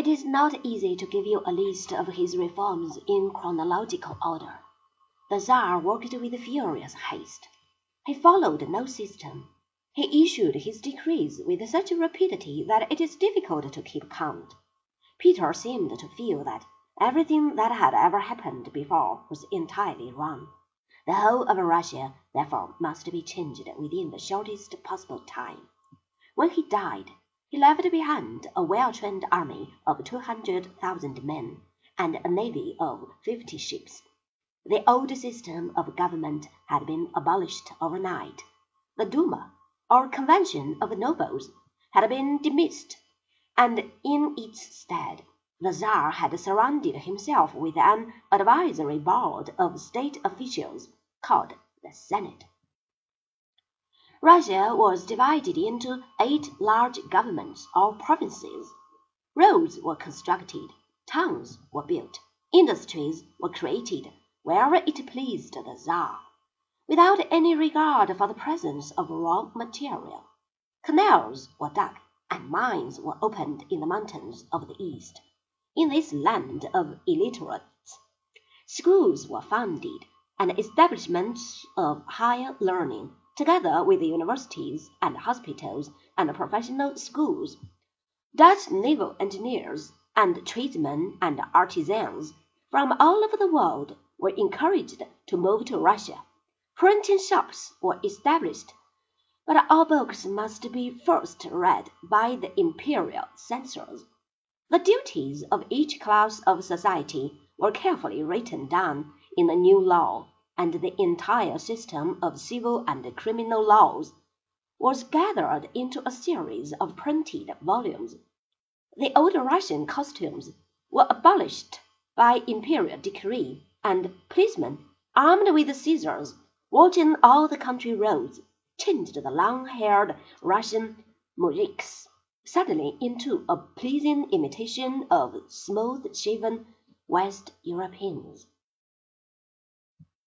It is not easy to give you a list of his reforms in chronological order. The Czar worked with furious haste. He followed no system. He issued his decrees with such rapidity that it is difficult to keep count. Peter seemed to feel that everything that had ever happened before was entirely wrong. The whole of Russia, therefore, must be changed within the shortest possible time. When he died, he left behind a well-trained army of two hundred thousand men and a navy of fifty ships. The old system of government had been abolished overnight. The Duma, or convention of nobles, had been dismissed, and in its stead the Czar had surrounded himself with an advisory board of state officials called the Senate. Russia was divided into eight large governments or provinces. Roads were constructed, towns were built, industries were created wherever it pleased the Czar, without any regard for the presence of raw material. Canals were dug and mines were opened in the mountains of the East. In this land of illiterates, schools were founded, and establishments of higher learning together with universities and hospitals and professional schools. Dutch naval engineers and tradesmen and artisans from all over the world were encouraged to move to Russia. Printing shops were established, but all books must be first read by the imperial censors. The duties of each class of society were carefully written down in the new law and the entire system of civil and criminal laws was gathered into a series of printed volumes. The old Russian costumes were abolished by imperial decree, and policemen, armed with scissors, watching all the country roads, changed the long-haired Russian mujiks suddenly into a pleasing imitation of smooth-shaven West Europeans.